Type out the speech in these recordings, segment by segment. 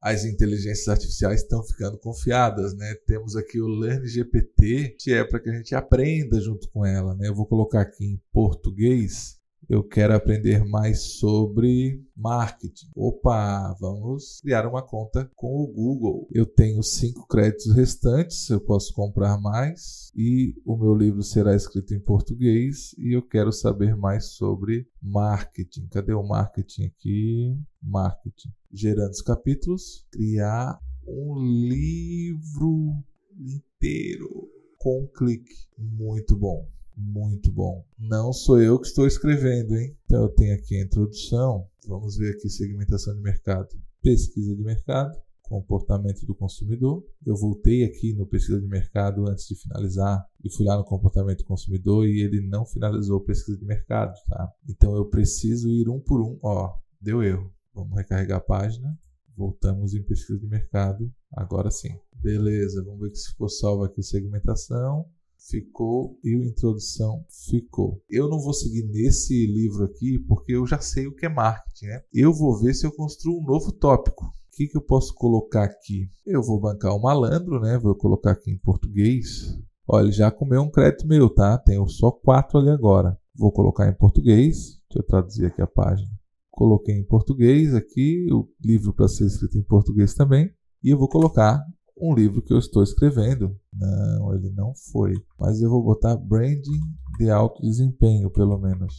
as inteligências artificiais estão ficando confiadas, né? Temos aqui o Learn GPT, que é para que a gente aprenda junto com ela, né? Eu vou colocar aqui em português eu quero aprender mais sobre marketing. Opa, vamos criar uma conta com o Google. Eu tenho cinco créditos restantes, eu posso comprar mais e o meu livro será escrito em português e eu quero saber mais sobre marketing. Cadê o marketing aqui? Marketing. Gerando os capítulos, criar um livro inteiro com um clique. Muito bom. Muito bom. Não sou eu que estou escrevendo, hein? Então eu tenho aqui a introdução. Vamos ver aqui segmentação de mercado. Pesquisa de mercado, comportamento do consumidor. Eu voltei aqui no pesquisa de mercado antes de finalizar e fui lá no comportamento do consumidor e ele não finalizou pesquisa de mercado, tá? Então eu preciso ir um por um. Ó, deu erro. Vamos recarregar a página. Voltamos em pesquisa de mercado. Agora sim. Beleza, vamos ver se ficou salvo aqui segmentação ficou e o introdução ficou. Eu não vou seguir nesse livro aqui porque eu já sei o que é marketing, né? Eu vou ver se eu construo um novo tópico. O que, que eu posso colocar aqui? Eu vou bancar o malandro, né? Vou colocar aqui em português. Olha, ele já comeu um crédito meu, tá? Tenho só quatro ali agora. Vou colocar em português. Deixa eu traduzir aqui a página. Coloquei em português aqui, o livro para ser escrito em português também. E eu vou colocar um livro que eu estou escrevendo. Não, ele não foi. Mas eu vou botar branding de alto desempenho, pelo menos.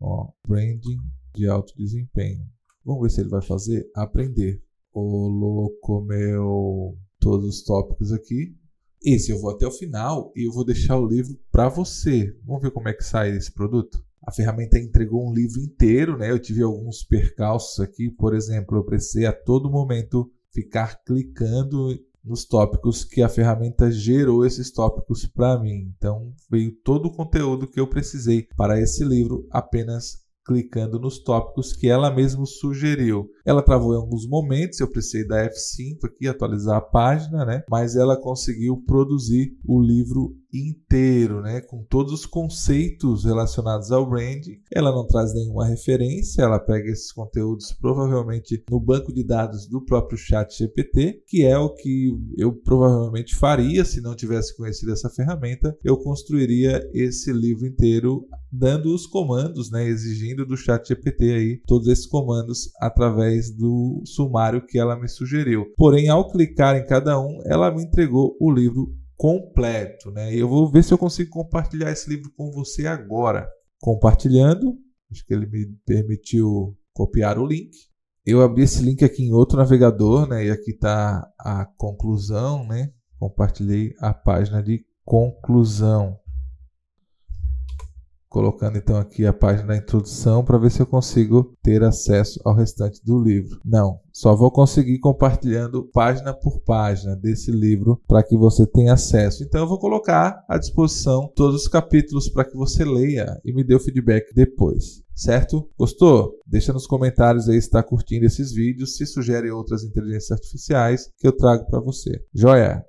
Ó, branding de alto desempenho. Vamos ver se ele vai fazer aprender. Colocou meu todos os tópicos aqui. Esse eu vou até o final e eu vou deixar o livro para você. Vamos ver como é que sai esse produto. A ferramenta entregou um livro inteiro, né? Eu tive alguns percalços aqui, por exemplo, eu precisei a todo momento ficar clicando nos tópicos que a ferramenta gerou esses tópicos para mim. Então veio todo o conteúdo que eu precisei para esse livro apenas clicando nos tópicos que ela mesma sugeriu. Ela travou em alguns momentos, eu precisei da F5 aqui atualizar a página, né? Mas ela conseguiu produzir o livro inteiro, né, com todos os conceitos relacionados ao branding. Ela não traz nenhuma referência, ela pega esses conteúdos provavelmente no banco de dados do próprio Chat GPT, que é o que eu provavelmente faria se não tivesse conhecido essa ferramenta. Eu construiria esse livro inteiro dando os comandos, né, exigindo do Chat GPT aí todos esses comandos através do sumário que ela me sugeriu. Porém, ao clicar em cada um, ela me entregou o livro completo, né? Eu vou ver se eu consigo compartilhar esse livro com você agora. Compartilhando, acho que ele me permitiu copiar o link. Eu abri esse link aqui em outro navegador, né? E aqui está a conclusão, né? Compartilhei a página de conclusão colocando então aqui a página da introdução para ver se eu consigo ter acesso ao restante do livro. Não, só vou conseguir compartilhando página por página desse livro para que você tenha acesso. Então eu vou colocar à disposição todos os capítulos para que você leia e me dê o feedback depois. Certo? Gostou? Deixa nos comentários aí se está curtindo esses vídeos, se sugere outras inteligências artificiais que eu trago para você. Joia?